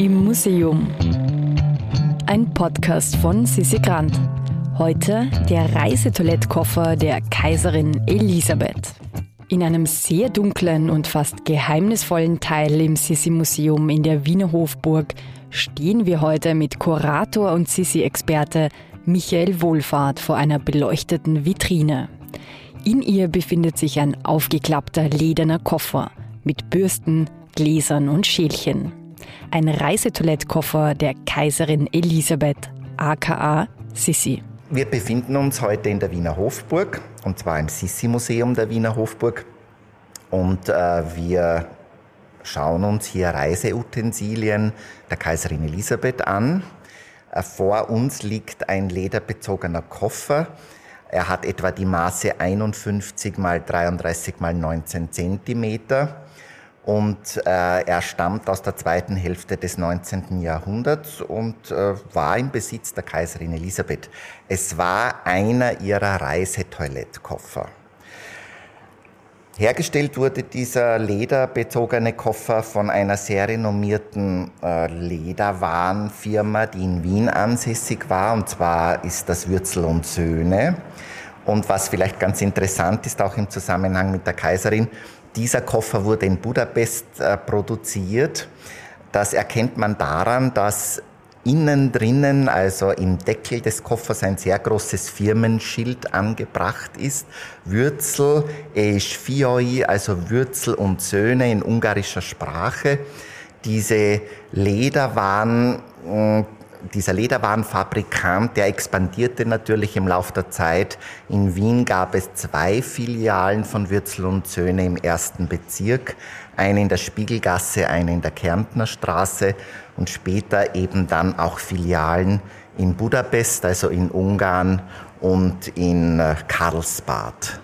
im Museum. Ein Podcast von Sissi Grant. Heute der Reisetoilettkoffer der Kaiserin Elisabeth. In einem sehr dunklen und fast geheimnisvollen Teil im Sissi-Museum in der Wiener Hofburg stehen wir heute mit Kurator und Sissi-Experte Michael Wohlfahrt vor einer beleuchteten Vitrine. In ihr befindet sich ein aufgeklappter lederner Koffer mit Bürsten, Gläsern und Schälchen ein Reisetoilettkoffer der Kaiserin Elisabeth, aka Sissi. Wir befinden uns heute in der Wiener Hofburg, und zwar im Sissi-Museum der Wiener Hofburg. Und äh, wir schauen uns hier Reiseutensilien der Kaiserin Elisabeth an. Äh, vor uns liegt ein lederbezogener Koffer. Er hat etwa die Maße 51 mal 33 mal 19 Zentimeter und äh, er stammt aus der zweiten Hälfte des 19. Jahrhunderts und äh, war im Besitz der Kaiserin Elisabeth. Es war einer ihrer Reisetoilettkoffer. Hergestellt wurde dieser lederbezogene Koffer von einer sehr renommierten äh, Lederwarenfirma, die in Wien ansässig war, und zwar ist das Würzel und Söhne. Und was vielleicht ganz interessant ist, auch im Zusammenhang mit der Kaiserin, dieser Koffer wurde in Budapest äh, produziert. Das erkennt man daran, dass innen drinnen, also im Deckel des Koffers, ein sehr großes Firmenschild angebracht ist. Würzel, Eschfioi, also Würzel und Söhne in ungarischer Sprache. Diese Lederwaren äh, dieser Lederwarenfabrikant, der expandierte natürlich im Laufe der Zeit. In Wien gab es zwei Filialen von Würzel und Söhne im ersten Bezirk, eine in der Spiegelgasse, eine in der Kärntner Straße und später eben dann auch Filialen in Budapest, also in Ungarn und in äh, Karlsbad.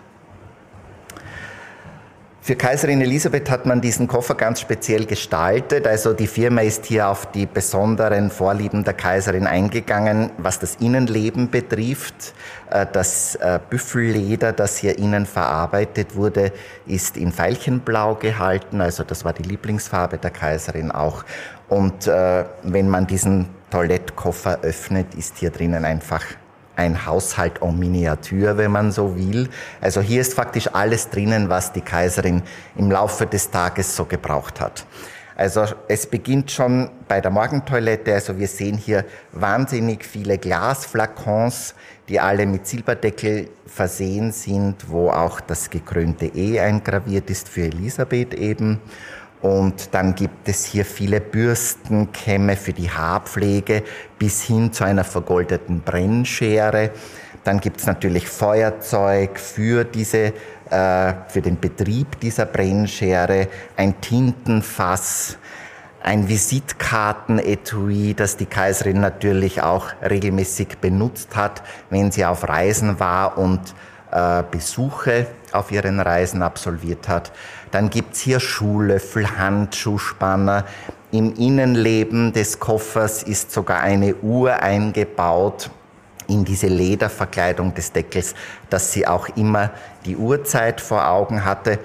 Für Kaiserin Elisabeth hat man diesen Koffer ganz speziell gestaltet. Also die Firma ist hier auf die besonderen Vorlieben der Kaiserin eingegangen, was das Innenleben betrifft. Äh, das äh, Büffelleder, das hier innen verarbeitet wurde, ist in Veilchenblau gehalten. Also das war die Lieblingsfarbe der Kaiserin auch. Und äh, wenn man diesen Toilettkoffer öffnet, ist hier drinnen einfach ein Haushalt en Miniatur, wenn man so will. Also hier ist faktisch alles drinnen, was die Kaiserin im Laufe des Tages so gebraucht hat. Also es beginnt schon bei der Morgentoilette. Also wir sehen hier wahnsinnig viele Glasflakons, die alle mit Silberdeckel versehen sind, wo auch das gekrönte E eingraviert ist für Elisabeth eben. Und dann gibt es hier viele Bürstenkämme für die Haarpflege bis hin zu einer vergoldeten Brennschere. Dann gibt es natürlich Feuerzeug für diese, äh, für den Betrieb dieser Brennschere, ein Tintenfass, ein Visitkartenetui, das die Kaiserin natürlich auch regelmäßig benutzt hat, wenn sie auf Reisen war und Besuche auf ihren Reisen absolviert hat. Dann gibt's hier Schuhlöffel, Handschuhspanner. Im Innenleben des Koffers ist sogar eine Uhr eingebaut in diese Lederverkleidung des Deckels, dass sie auch immer die Uhrzeit vor Augen hatte.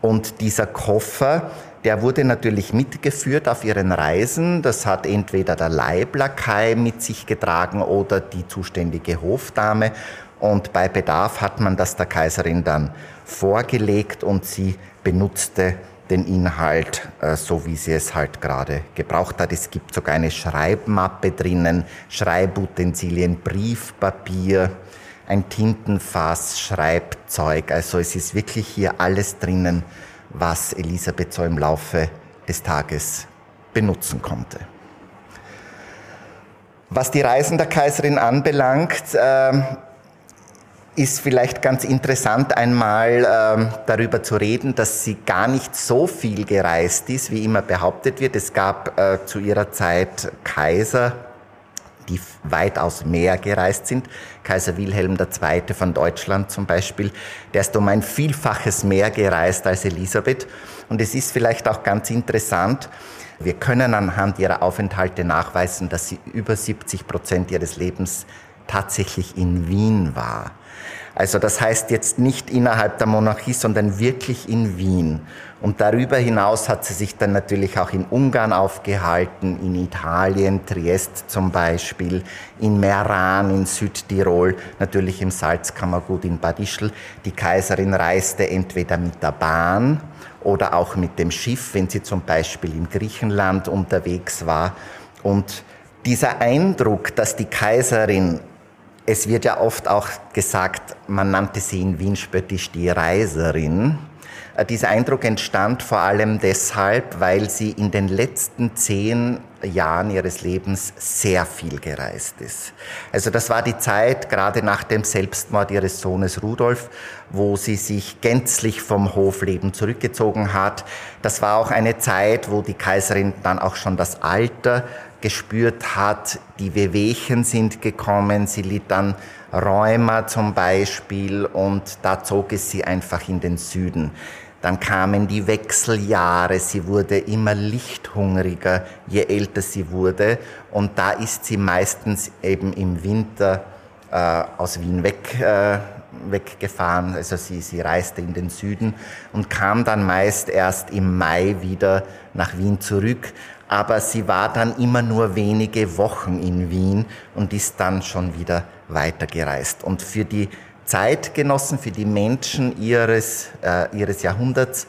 Und dieser Koffer, der wurde natürlich mitgeführt auf ihren Reisen. Das hat entweder der Leiblakai mit sich getragen oder die zuständige Hofdame. Und bei Bedarf hat man das der Kaiserin dann vorgelegt und sie benutzte den Inhalt äh, so, wie sie es halt gerade gebraucht hat. Es gibt sogar eine Schreibmappe drinnen, Schreibutensilien, Briefpapier, ein Tintenfass, Schreibzeug. Also es ist wirklich hier alles drinnen, was Elisabeth so im Laufe des Tages benutzen konnte. Was die Reisen der Kaiserin anbelangt, äh, ist vielleicht ganz interessant einmal ähm, darüber zu reden, dass sie gar nicht so viel gereist ist, wie immer behauptet wird. Es gab äh, zu ihrer Zeit Kaiser, die weitaus mehr gereist sind. Kaiser Wilhelm II. von Deutschland zum Beispiel, der ist um ein Vielfaches mehr gereist als Elisabeth. Und es ist vielleicht auch ganz interessant, wir können anhand ihrer Aufenthalte nachweisen, dass sie über 70 Prozent ihres Lebens tatsächlich in Wien war. Also das heißt jetzt nicht innerhalb der Monarchie, sondern wirklich in Wien. Und darüber hinaus hat sie sich dann natürlich auch in Ungarn aufgehalten, in Italien, Triest zum Beispiel, in Meran in Südtirol, natürlich im Salzkammergut in Bad Ischl. Die Kaiserin reiste entweder mit der Bahn oder auch mit dem Schiff, wenn sie zum Beispiel in Griechenland unterwegs war. Und dieser Eindruck, dass die Kaiserin es wird ja oft auch gesagt, man nannte sie in Wien spöttisch die Reiserin. Äh, dieser Eindruck entstand vor allem deshalb, weil sie in den letzten zehn Jahren ihres Lebens sehr viel gereist ist. Also das war die Zeit, gerade nach dem Selbstmord ihres Sohnes Rudolf, wo sie sich gänzlich vom Hofleben zurückgezogen hat. Das war auch eine Zeit, wo die Kaiserin dann auch schon das Alter gespürt hat, die Wehwehchen sind gekommen, sie litt dann Rheuma zum Beispiel und da zog es sie einfach in den Süden. Dann kamen die Wechseljahre, sie wurde immer lichthungriger, je älter sie wurde und da ist sie meistens eben im Winter äh, aus Wien weg, äh, weggefahren, also sie, sie reiste in den Süden und kam dann meist erst im Mai wieder nach Wien zurück aber sie war dann immer nur wenige Wochen in Wien und ist dann schon wieder weitergereist. Und für die Zeitgenossen, für die Menschen ihres, äh, ihres Jahrhunderts,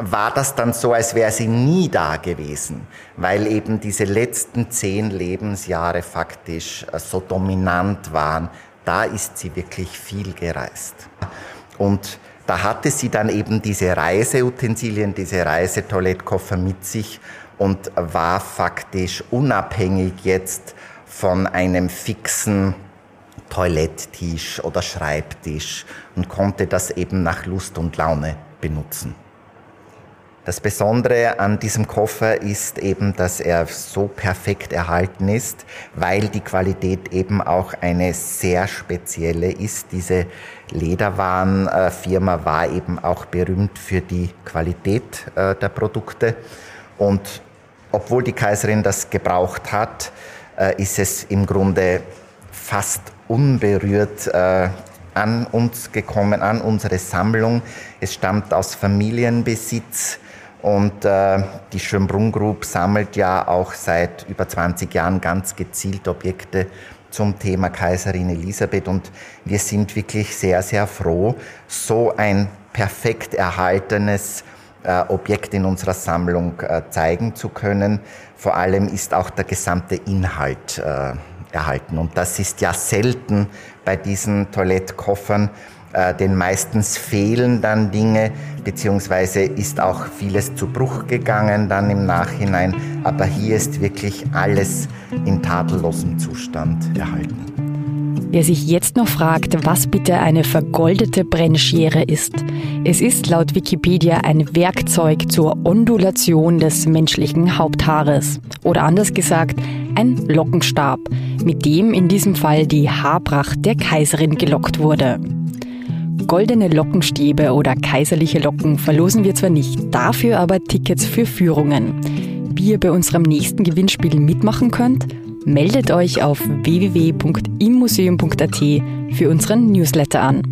war das dann so, als wäre sie nie da gewesen, weil eben diese letzten zehn Lebensjahre faktisch äh, so dominant waren. Da ist sie wirklich viel gereist. Und da hatte sie dann eben diese Reiseutensilien, diese Reisetoilettkoffer mit sich und war faktisch unabhängig jetzt von einem fixen Toiletttisch oder Schreibtisch und konnte das eben nach Lust und Laune benutzen. Das Besondere an diesem Koffer ist eben, dass er so perfekt erhalten ist, weil die Qualität eben auch eine sehr spezielle ist. Diese Lederwarenfirma war eben auch berühmt für die Qualität äh, der Produkte und obwohl die Kaiserin das gebraucht hat, äh, ist es im Grunde fast unberührt äh, an uns gekommen, an unsere Sammlung. Es stammt aus Familienbesitz und äh, die Schönbrunn Group sammelt ja auch seit über 20 Jahren ganz gezielt Objekte zum Thema Kaiserin Elisabeth und wir sind wirklich sehr, sehr froh, so ein perfekt erhaltenes Objekt in unserer Sammlung äh, zeigen zu können. Vor allem ist auch der gesamte Inhalt äh, erhalten. Und das ist ja selten bei diesen Toilettkoffern, denn meistens fehlen dann Dinge, beziehungsweise ist auch vieles zu Bruch gegangen dann im Nachhinein. Aber hier ist wirklich alles in tadellosem Zustand erhalten. Wer sich jetzt noch fragt, was bitte eine vergoldete Brennschere ist, es ist laut Wikipedia ein Werkzeug zur Ondulation des menschlichen Haupthaares. Oder anders gesagt, ein Lockenstab, mit dem in diesem Fall die Haarpracht der Kaiserin gelockt wurde. Goldene Lockenstäbe oder kaiserliche Locken verlosen wir zwar nicht, dafür aber Tickets für Führungen. Wie ihr bei unserem nächsten Gewinnspiel mitmachen könnt, meldet euch auf www.immuseum.at für unseren Newsletter an.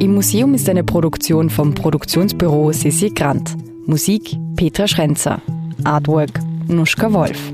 Im Museum ist eine Produktion vom Produktionsbüro Sissi Grant. Musik Petra Schrenzer. Artwork Nuschka Wolf.